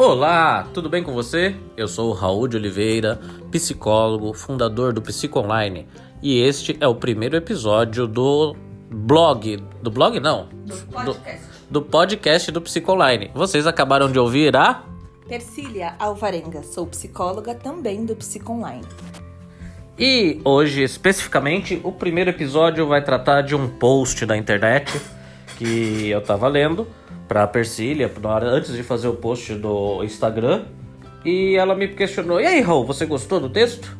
Olá, tudo bem com você? Eu sou o Raul de Oliveira, psicólogo, fundador do Psico Online, e este é o primeiro episódio do blog, do blog não, do podcast do, do podcast do Psico Online. Vocês acabaram de ouvir a Persília Alvarenga, sou psicóloga também do Psico Online. E hoje, especificamente, o primeiro episódio vai tratar de um post da internet que eu tava lendo pra Persília, antes de fazer o post do Instagram. E ela me questionou: E aí, Raul, você gostou do texto?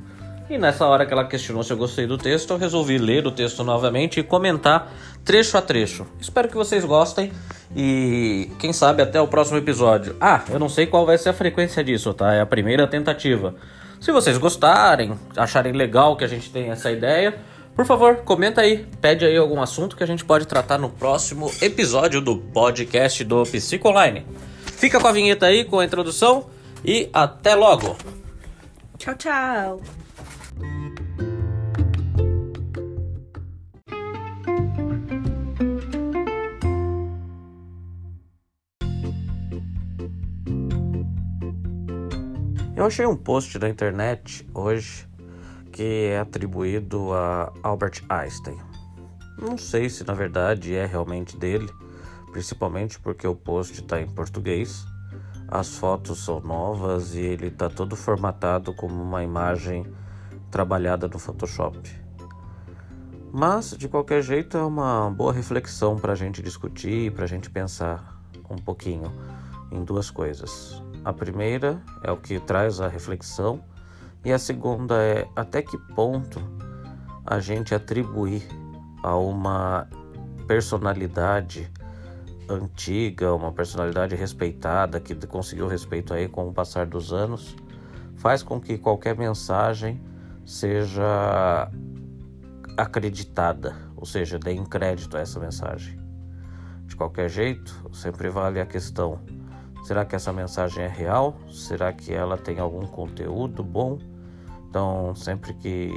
E nessa hora que ela questionou se eu gostei do texto, eu resolvi ler o texto novamente e comentar trecho a trecho. Espero que vocês gostem e quem sabe até o próximo episódio. Ah, eu não sei qual vai ser a frequência disso, tá? É a primeira tentativa. Se vocês gostarem, acharem legal que a gente tenha essa ideia, por favor, comenta aí, pede aí algum assunto que a gente pode tratar no próximo episódio do podcast do Psico Online. Fica com a vinheta aí, com a introdução e até logo! Tchau, tchau! Eu achei um post da internet hoje que é atribuído a Albert Einstein. Não sei se na verdade é realmente dele, principalmente porque o post está em português, as fotos são novas e ele está todo formatado como uma imagem trabalhada no Photoshop. Mas de qualquer jeito é uma boa reflexão para a gente discutir e para a gente pensar um pouquinho em duas coisas. A primeira é o que traz a reflexão, e a segunda é até que ponto a gente atribuir a uma personalidade antiga, uma personalidade respeitada, que conseguiu respeito aí com o passar dos anos, faz com que qualquer mensagem seja acreditada, ou seja, dê crédito a essa mensagem. De qualquer jeito, sempre vale a questão Será que essa mensagem é real? Será que ela tem algum conteúdo bom? Então, sempre que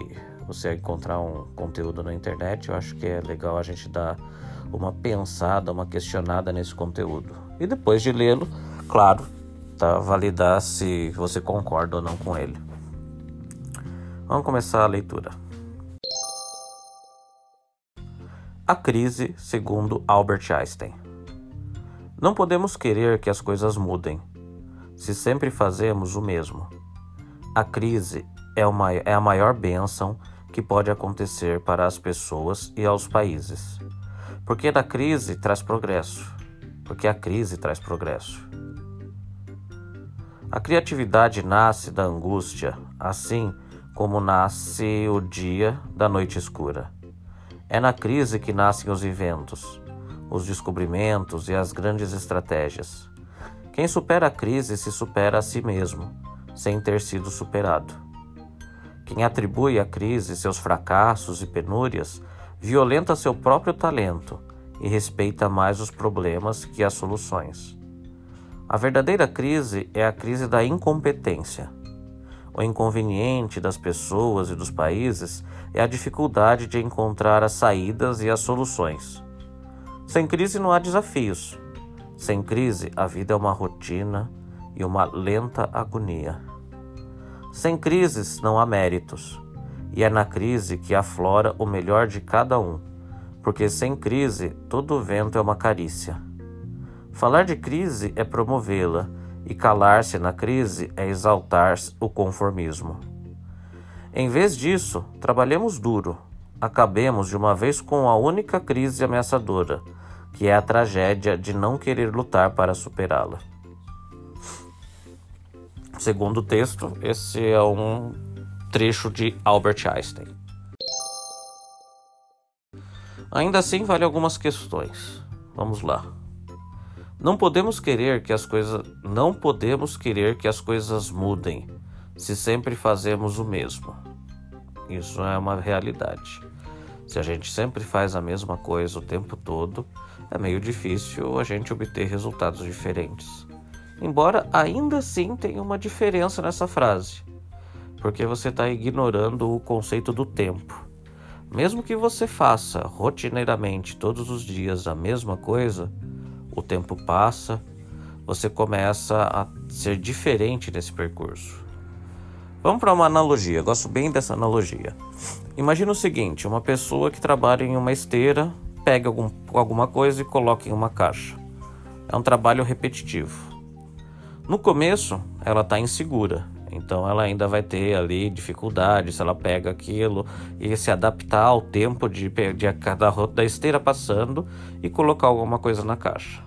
você encontrar um conteúdo na internet, eu acho que é legal a gente dar uma pensada, uma questionada nesse conteúdo. E depois de lê-lo, claro, tá, validar se você concorda ou não com ele. Vamos começar a leitura. A crise segundo Albert Einstein. Não podemos querer que as coisas mudem, se sempre fazemos o mesmo. A crise é, uma, é a maior bênção que pode acontecer para as pessoas e aos países. Porque da crise traz progresso. Porque a crise traz progresso. A criatividade nasce da angústia, assim como nasce o dia da noite escura. É na crise que nascem os eventos os descobrimentos e as grandes estratégias. Quem supera a crise se supera a si mesmo, sem ter sido superado. Quem atribui à crise seus fracassos e penúrias violenta seu próprio talento e respeita mais os problemas que as soluções. A verdadeira crise é a crise da incompetência. O inconveniente das pessoas e dos países é a dificuldade de encontrar as saídas e as soluções. Sem crise não há desafios. Sem crise, a vida é uma rotina e uma lenta agonia. Sem crises não há méritos, e é na crise que aflora o melhor de cada um, porque sem crise todo vento é uma carícia. Falar de crise é promovê-la, e calar-se na crise é exaltar o conformismo. Em vez disso, trabalhemos duro, acabemos de uma vez com a única crise ameaçadora que é a tragédia de não querer lutar para superá-la. Segundo o texto, esse é um trecho de Albert Einstein. Ainda assim, vale algumas questões. Vamos lá. Não podemos querer que as coisas não podemos querer que as coisas mudem se sempre fazemos o mesmo. Isso é uma realidade. Se a gente sempre faz a mesma coisa o tempo todo, é meio difícil a gente obter resultados diferentes. Embora ainda assim tenha uma diferença nessa frase, porque você está ignorando o conceito do tempo. Mesmo que você faça rotineiramente todos os dias a mesma coisa, o tempo passa, você começa a ser diferente nesse percurso. Vamos para uma analogia, gosto bem dessa analogia. Imagina o seguinte: uma pessoa que trabalha em uma esteira, pega algum, alguma coisa e coloca em uma caixa. É um trabalho repetitivo. No começo, ela está insegura, então ela ainda vai ter ali dificuldade se ela pega aquilo e se adaptar ao tempo de, de cada da esteira passando e colocar alguma coisa na caixa.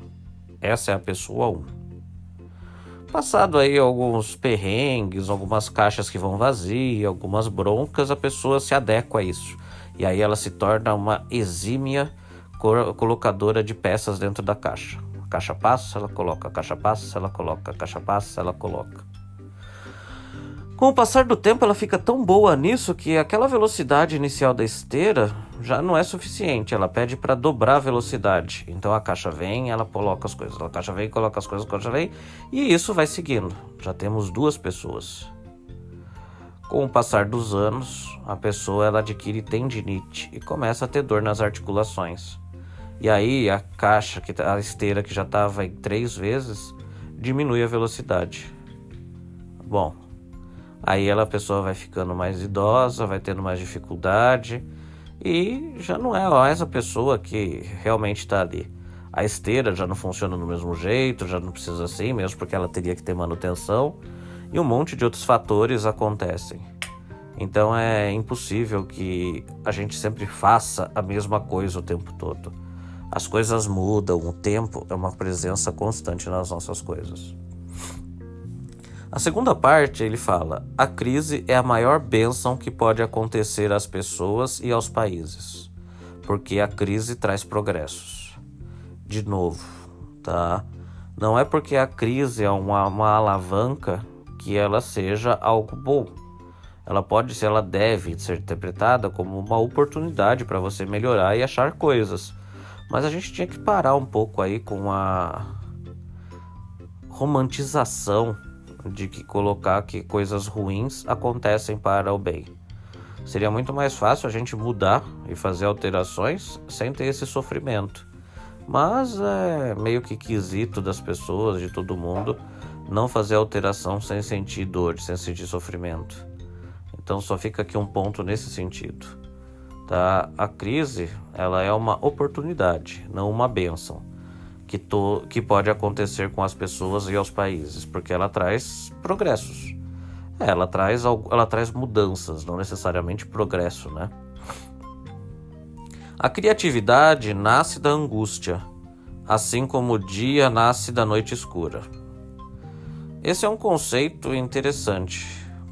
Essa é a pessoa 1. Passado aí alguns perrengues, algumas caixas que vão vazias, algumas broncas, a pessoa se adequa a isso. E aí ela se torna uma exímia colocadora de peças dentro da caixa. Caixa passa, ela coloca, caixa passa, ela coloca, caixa passa, ela coloca. Com o passar do tempo, ela fica tão boa nisso que aquela velocidade inicial da esteira já não é suficiente. Ela pede para dobrar a velocidade. Então a caixa vem, ela coloca as coisas. A caixa vem, coloca as coisas, a caixa vem. E isso vai seguindo. Já temos duas pessoas. Com o passar dos anos, a pessoa ela adquire tendinite e começa a ter dor nas articulações. E aí a caixa, que tá, a esteira que já estava em três vezes, diminui a velocidade. Bom, Aí ela, a pessoa vai ficando mais idosa, vai tendo mais dificuldade e já não é mais a pessoa que realmente está ali. A esteira já não funciona do mesmo jeito, já não precisa assim, mesmo porque ela teria que ter manutenção e um monte de outros fatores acontecem. Então é impossível que a gente sempre faça a mesma coisa o tempo todo. As coisas mudam, o tempo é uma presença constante nas nossas coisas. A segunda parte ele fala: a crise é a maior bênção que pode acontecer às pessoas e aos países, porque a crise traz progressos. De novo, tá? Não é porque a crise é uma, uma alavanca que ela seja algo bom. Ela pode ser, ela deve ser interpretada como uma oportunidade para você melhorar e achar coisas. Mas a gente tinha que parar um pouco aí com a romantização de que colocar que coisas ruins acontecem para o bem. Seria muito mais fácil a gente mudar e fazer alterações sem ter esse sofrimento. Mas é meio que quesito das pessoas, de todo mundo, não fazer alteração sem sentir dor, sem sentir sofrimento. Então só fica aqui um ponto nesse sentido. Tá? A crise, ela é uma oportunidade, não uma bênção que, to, que pode acontecer com as pessoas e aos países, porque ela traz progressos. É, ela traz, ela traz mudanças, não necessariamente progresso, né? A criatividade nasce da angústia, assim como o dia nasce da noite escura. Esse é um conceito interessante.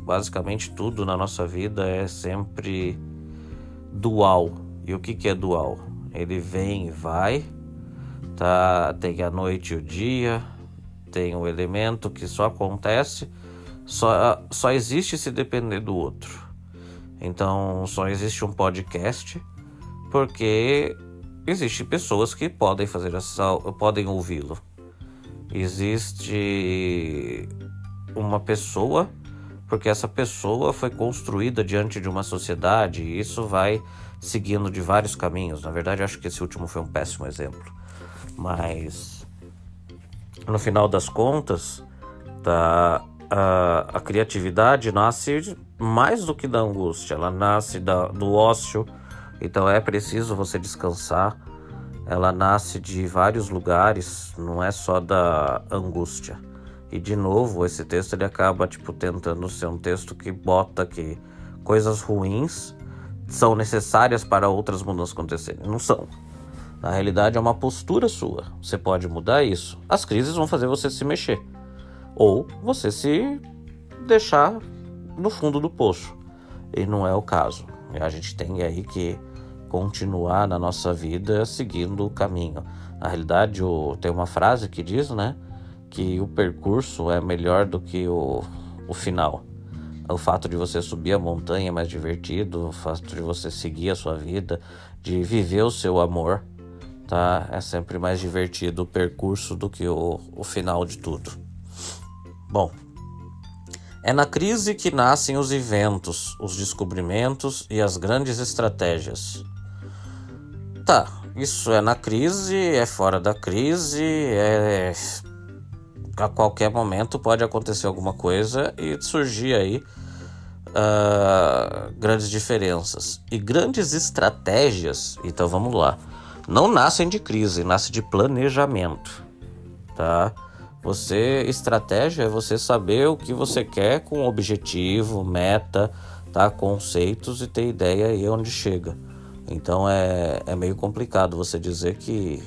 Basicamente, tudo na nossa vida é sempre dual. E o que, que é dual? Ele vem e vai, tá? Tem a noite e o dia, tem o elemento que só acontece, só, só existe se depender do outro. Então só existe um podcast porque existem pessoas que podem fazer essa, podem ouvi-lo. Existe uma pessoa porque essa pessoa foi construída diante de uma sociedade e isso vai seguindo de vários caminhos. Na verdade, acho que esse último foi um péssimo exemplo. Mas no final das contas, tá, a, a criatividade nasce mais do que da angústia, ela nasce da, do ócio, então é preciso você descansar. Ela nasce de vários lugares, não é só da angústia. E de novo, esse texto ele acaba tipo tentando ser um texto que bota que coisas ruins são necessárias para outras mudanças acontecerem. Não são. Na realidade, é uma postura sua. Você pode mudar isso. As crises vão fazer você se mexer. Ou você se deixar no fundo do poço. E não é o caso. A gente tem aí que continuar na nossa vida seguindo o caminho. Na realidade, tem uma frase que diz, né? Que o percurso é melhor do que o, o final. O fato de você subir a montanha é mais divertido, o fato de você seguir a sua vida, de viver o seu amor tá? É sempre mais divertido o percurso do que o, o final de tudo. Bom, é na crise que nascem os inventos, os descobrimentos e as grandes estratégias. Tá, isso é na crise, é fora da crise, é a qualquer momento pode acontecer alguma coisa e surgir aí uh, grandes diferenças e grandes estratégias. Então vamos lá, não nascem de crise, nascem de planejamento, tá? Você estratégia é você saber o que você quer com objetivo, meta, tá? Conceitos e ter ideia aí onde chega. Então é, é meio complicado você dizer que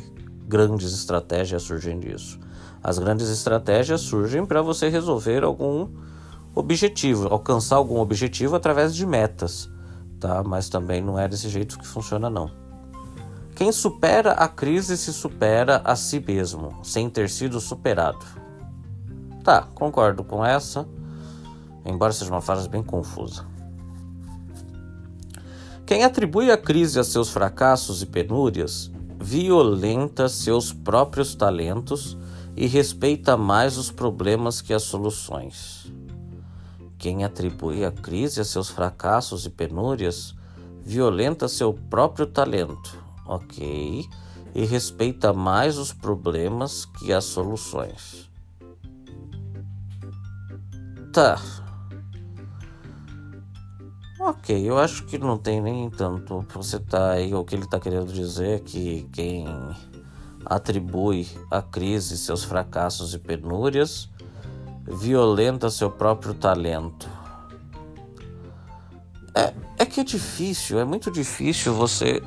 grandes estratégias surgem disso. As grandes estratégias surgem para você resolver algum objetivo, alcançar algum objetivo através de metas, tá? Mas também não é desse jeito que funciona não. Quem supera a crise se supera a si mesmo, sem ter sido superado. Tá, concordo com essa, embora seja uma frase bem confusa. Quem atribui a crise a seus fracassos e penúrias violenta seus próprios talentos e respeita mais os problemas que as soluções. Quem atribui a crise a seus fracassos e penúrias violenta seu próprio talento, ok? E respeita mais os problemas que as soluções. Tá. Ok, eu acho que não tem nem tanto. Você tá aí, o que ele tá querendo dizer é que quem atribui a crise seus fracassos e penúrias, violenta seu próprio talento. É, é que é difícil, é muito difícil você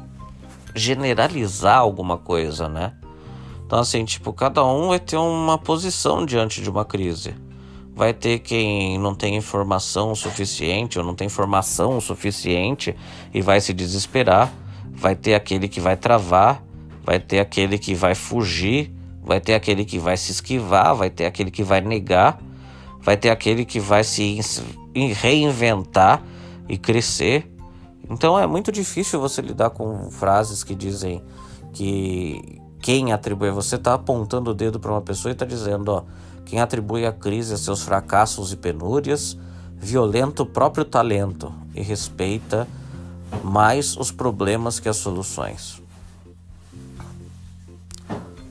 generalizar alguma coisa, né? Então, assim, tipo, cada um vai ter uma posição diante de uma crise. Vai ter quem não tem informação suficiente ou não tem formação suficiente e vai se desesperar. Vai ter aquele que vai travar vai ter aquele que vai fugir, vai ter aquele que vai se esquivar, vai ter aquele que vai negar, vai ter aquele que vai se reinventar e crescer. Então é muito difícil você lidar com frases que dizem que quem atribui, você está apontando o dedo para uma pessoa e está dizendo, ó, quem atribui a crise a seus fracassos e penúrias, violenta o próprio talento e respeita mais os problemas que as soluções.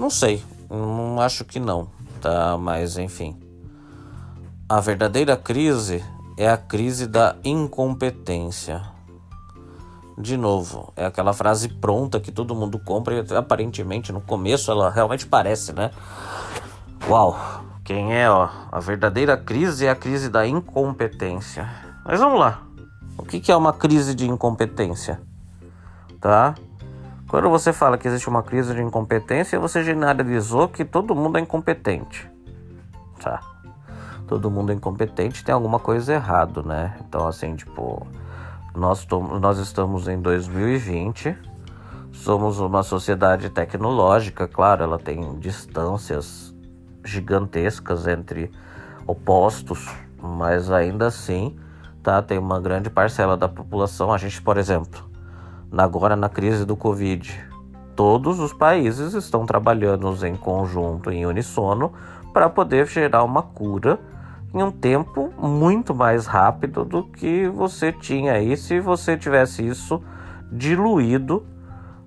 Não sei, não acho que não, tá? Mas enfim. A verdadeira crise é a crise da incompetência. De novo, é aquela frase pronta que todo mundo compra e aparentemente no começo ela realmente parece, né? Uau! Quem é, ó? A verdadeira crise é a crise da incompetência. Mas vamos lá. O que é uma crise de incompetência? Tá? Quando você fala que existe uma crise de incompetência, você generalizou que todo mundo é incompetente. Tá. Todo mundo é incompetente, tem alguma coisa errado, né? Então, assim, tipo, nós, nós estamos em 2020, somos uma sociedade tecnológica, claro, ela tem distâncias gigantescas entre opostos, mas ainda assim, tá? Tem uma grande parcela da população. A gente, por exemplo, agora na crise do Covid. Todos os países estão trabalhando em conjunto, em unissono, para poder gerar uma cura em um tempo muito mais rápido do que você tinha aí se você tivesse isso diluído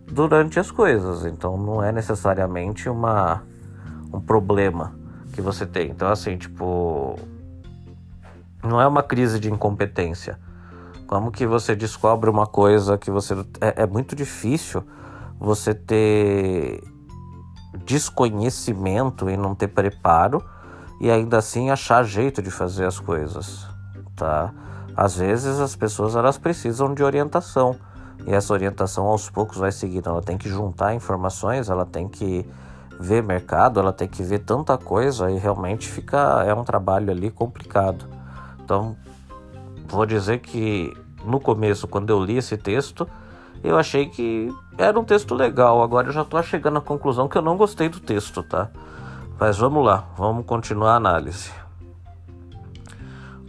durante as coisas. Então não é necessariamente uma um problema que você tem. Então assim, tipo, não é uma crise de incompetência como que você descobre uma coisa que você. É, é muito difícil você ter desconhecimento e não ter preparo e ainda assim achar jeito de fazer as coisas, tá? Às vezes as pessoas elas precisam de orientação e essa orientação aos poucos vai seguindo. Ela tem que juntar informações, ela tem que ver mercado, ela tem que ver tanta coisa e realmente fica é um trabalho ali complicado. Então vou dizer que no começo, quando eu li esse texto, eu achei que era um texto legal. Agora eu já estou chegando à conclusão que eu não gostei do texto, tá? Mas vamos lá, vamos continuar a análise.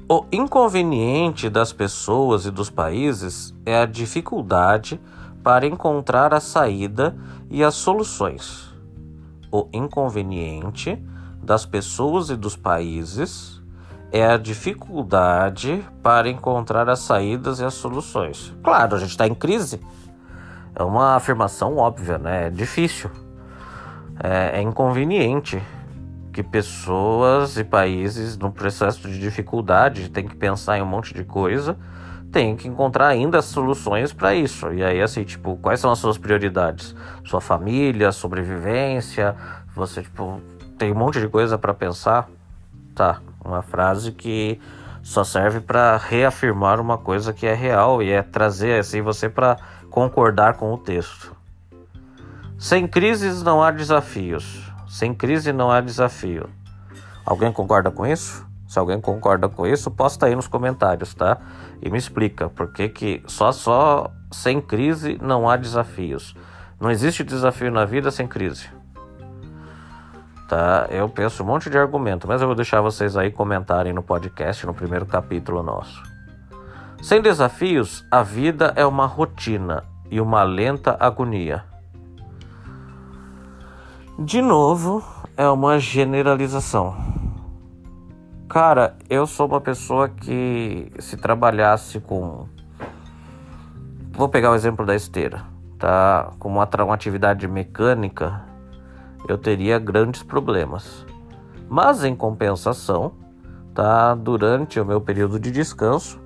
O inconveniente das pessoas e dos países é a dificuldade para encontrar a saída e as soluções. O inconveniente das pessoas e dos países é a dificuldade para encontrar as saídas e as soluções. Claro, a gente está em crise. É uma afirmação óbvia, né? É difícil. É, é inconveniente. que pessoas e países, no processo de dificuldade, tem que pensar em um monte de coisa, tem que encontrar ainda soluções para isso. E aí, assim, tipo, quais são as suas prioridades? Sua família, sobrevivência, você, tipo, tem um monte de coisa para pensar. Tá, uma frase que só serve para reafirmar uma coisa que é real e é trazer assim você para concordar com o texto. Sem crises não há desafios. Sem crise não há desafio. Alguém concorda com isso? Se alguém concorda com isso, posta aí nos comentários, tá? E me explica por que, que só só sem crise não há desafios. Não existe desafio na vida sem crise. Tá? Eu penso um monte de argumento, mas eu vou deixar vocês aí comentarem no podcast, no primeiro capítulo nosso. Sem desafios, a vida é uma rotina e uma lenta agonia. De novo, é uma generalização. Cara, eu sou uma pessoa que se trabalhasse com. Vou pegar o exemplo da esteira, tá? Com uma, uma atividade mecânica, eu teria grandes problemas. Mas em compensação, tá? Durante o meu período de descanso,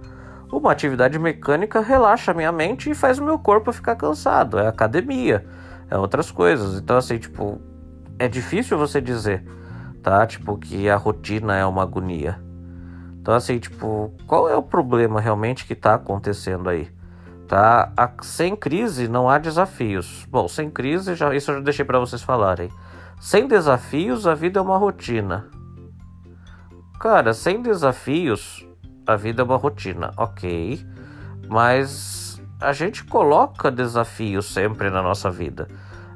uma atividade mecânica relaxa minha mente e faz o meu corpo ficar cansado. É academia, é outras coisas. Então, assim, tipo, é difícil você dizer, tá? Tipo, que a rotina é uma agonia. Então, assim, tipo, qual é o problema realmente que está acontecendo aí? Tá? A, sem crise não há desafios. Bom, sem crise, já, isso eu já deixei para vocês falarem. Sem desafios, a vida é uma rotina. Cara, sem desafios, a vida é uma rotina, ok. Mas a gente coloca desafios sempre na nossa vida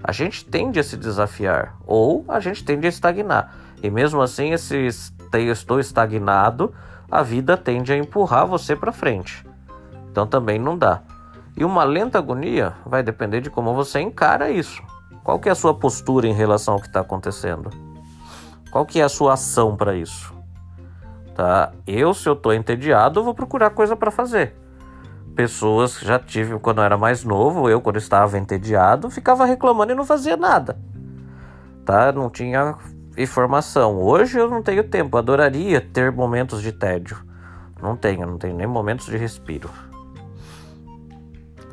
a gente tende a se desafiar ou a gente tende a estagnar. E mesmo assim, esse estou estagnado, a vida tende a empurrar você para frente. Então também não dá. E uma lenta agonia vai depender de como você encara isso. Qual que é a sua postura em relação ao que está acontecendo? Qual que é a sua ação para isso? Tá? Eu, se eu estou entediado, vou procurar coisa para fazer pessoas já tive quando eu era mais novo, eu quando estava entediado, ficava reclamando e não fazia nada. Tá? Não tinha informação. Hoje eu não tenho tempo, adoraria ter momentos de tédio. Não tenho, não tenho nem momentos de respiro.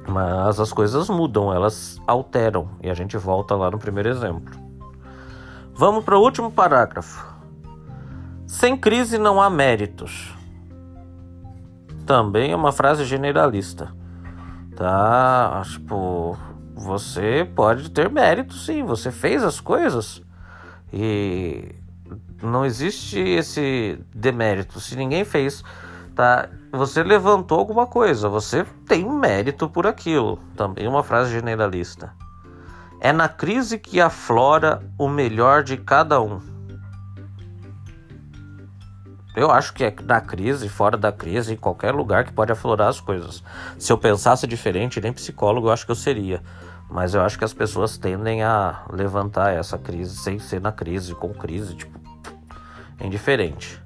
Mas as coisas mudam, elas alteram e a gente volta lá no primeiro exemplo. Vamos para o último parágrafo. Sem crise não há méritos também é uma frase generalista. Tá? Tipo, você pode ter mérito sim, você fez as coisas. E não existe esse demérito. Se ninguém fez, tá? Você levantou alguma coisa, você tem mérito por aquilo. Também uma frase generalista. É na crise que aflora o melhor de cada um. Eu acho que é na crise, fora da crise, em qualquer lugar que pode aflorar as coisas. Se eu pensasse diferente, nem psicólogo eu acho que eu seria. Mas eu acho que as pessoas tendem a levantar essa crise sem ser na crise, com crise, tipo, é indiferente.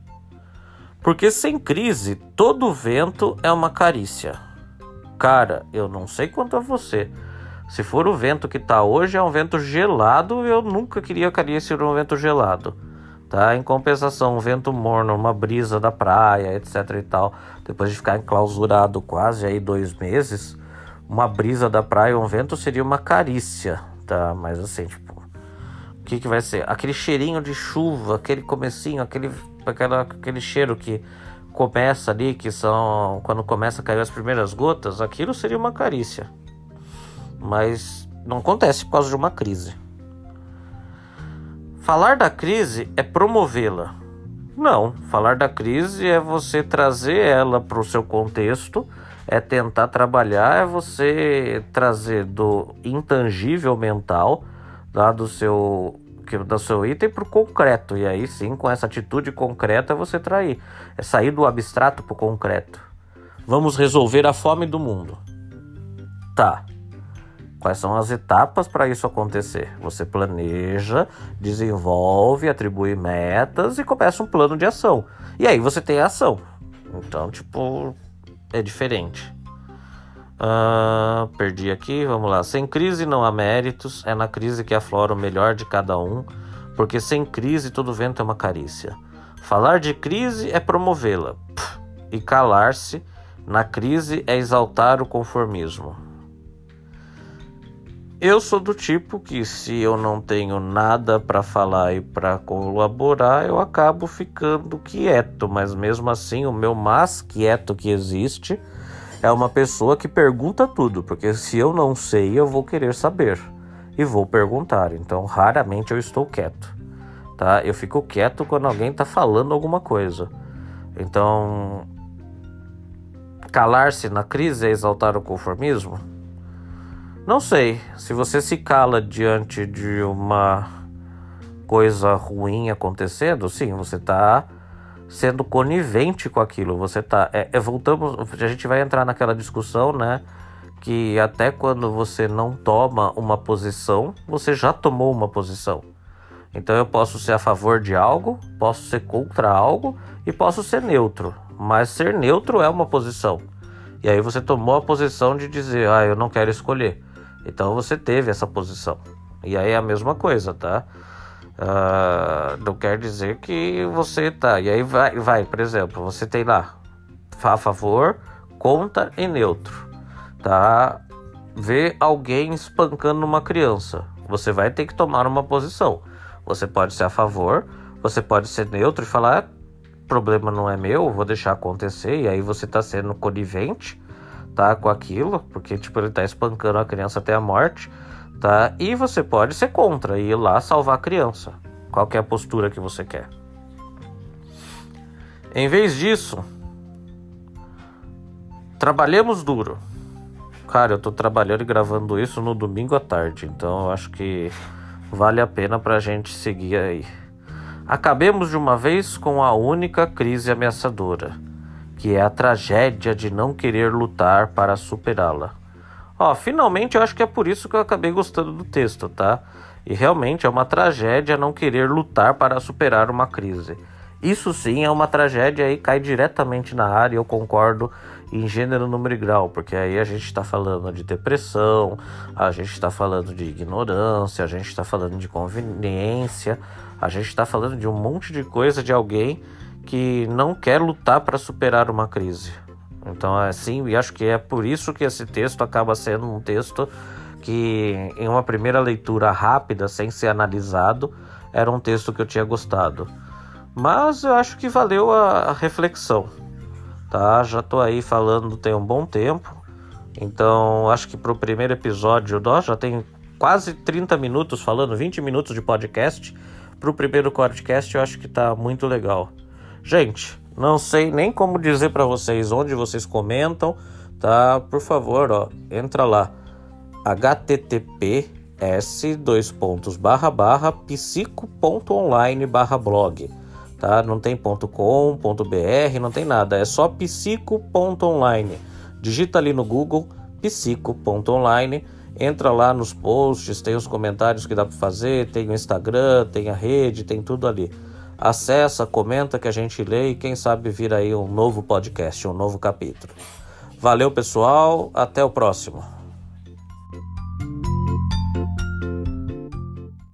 Porque sem crise, todo vento é uma carícia. Cara, eu não sei quanto a você. Se for o vento que tá hoje, é um vento gelado, eu nunca queria carícia um vento gelado tá? Em compensação, um vento morno, uma brisa da praia, etc e tal, depois de ficar enclausurado quase aí dois meses, uma brisa da praia, um vento seria uma carícia, tá? Mas assim, tipo, o que que vai ser? Aquele cheirinho de chuva, aquele comecinho, aquele, aquela, aquele cheiro que começa ali, que são quando começa a cair as primeiras gotas, aquilo seria uma carícia. Mas não acontece por causa de uma crise. Falar da crise é promovê-la. Não, falar da crise é você trazer ela para o seu contexto, é tentar trabalhar, é você trazer do intangível mental, lá do seu do seu item para o concreto. E aí sim, com essa atitude concreta, você trair. É sair do abstrato para o concreto. Vamos resolver a fome do mundo. Tá. Quais são as etapas para isso acontecer? Você planeja, desenvolve, atribui metas e começa um plano de ação. E aí você tem a ação. Então, tipo, é diferente. Uh, perdi aqui, vamos lá. Sem crise não há méritos, é na crise que aflora o melhor de cada um. porque sem crise todo vento é uma carícia. Falar de crise é promovê-la, e calar-se na crise é exaltar o conformismo. Eu sou do tipo que se eu não tenho nada para falar e para colaborar, eu acabo ficando quieto, mas mesmo assim o meu mais quieto que existe é uma pessoa que pergunta tudo, porque se eu não sei, eu vou querer saber e vou perguntar. Então, raramente eu estou quieto, tá? Eu fico quieto quando alguém está falando alguma coisa. Então, calar-se na crise é exaltar o conformismo? Não sei. Se você se cala diante de uma coisa ruim acontecendo, sim, você está sendo conivente com aquilo. Você tá. É, é, voltamos. A gente vai entrar naquela discussão, né? Que até quando você não toma uma posição, você já tomou uma posição. Então eu posso ser a favor de algo, posso ser contra algo e posso ser neutro. Mas ser neutro é uma posição. E aí você tomou a posição de dizer, ah, eu não quero escolher. Então você teve essa posição. E aí é a mesma coisa, tá? Uh, não quer dizer que você tá. E aí vai, vai, por exemplo, você tem lá a favor, contra e neutro, tá? Vê alguém espancando uma criança, você vai ter que tomar uma posição. Você pode ser a favor, você pode ser neutro e falar: problema não é meu, vou deixar acontecer. E aí você tá sendo conivente tá com aquilo, porque tipo ele tá espancando a criança até a morte, tá? E você pode ser contra e ir lá salvar a criança. Qual é a postura que você quer? Em vez disso, trabalhemos duro. Cara, eu tô trabalhando e gravando isso no domingo à tarde, então eu acho que vale a pena pra gente seguir aí. Acabemos de uma vez com a única crise ameaçadora que é a tragédia de não querer lutar para superá-la. Ó, finalmente eu acho que é por isso que eu acabei gostando do texto, tá? E realmente é uma tragédia não querer lutar para superar uma crise. Isso sim é uma tragédia e cai diretamente na área, eu concordo em gênero, número e grau, porque aí a gente está falando de depressão, a gente está falando de ignorância, a gente está falando de conveniência, a gente está falando de um monte de coisa de alguém que não quer lutar para superar uma crise. Então, é assim, e acho que é por isso que esse texto acaba sendo um texto que, em uma primeira leitura rápida, sem ser analisado, era um texto que eu tinha gostado. Mas eu acho que valeu a, reflexão, tá? Já tô aí falando tem um bom tempo, então acho que para o primeiro episódio, nós já tem quase 30 minutos falando, 20 minutos de podcast. Para o primeiro podcast, eu acho que tá muito legal. Gente, não sei nem como dizer para vocês onde vocês comentam, tá? Por favor, ó, entra lá. Https dois pontos barra barra psico.online barra blog tá? Não tem com br não tem nada. É só psico.online digita ali no google psico.online entra lá nos posts tem os comentários que dá para fazer tem o instagram tem a rede tem tudo ali Acessa, comenta que a gente lê e quem sabe vir aí um novo podcast, um novo capítulo. Valeu, pessoal. Até o próximo.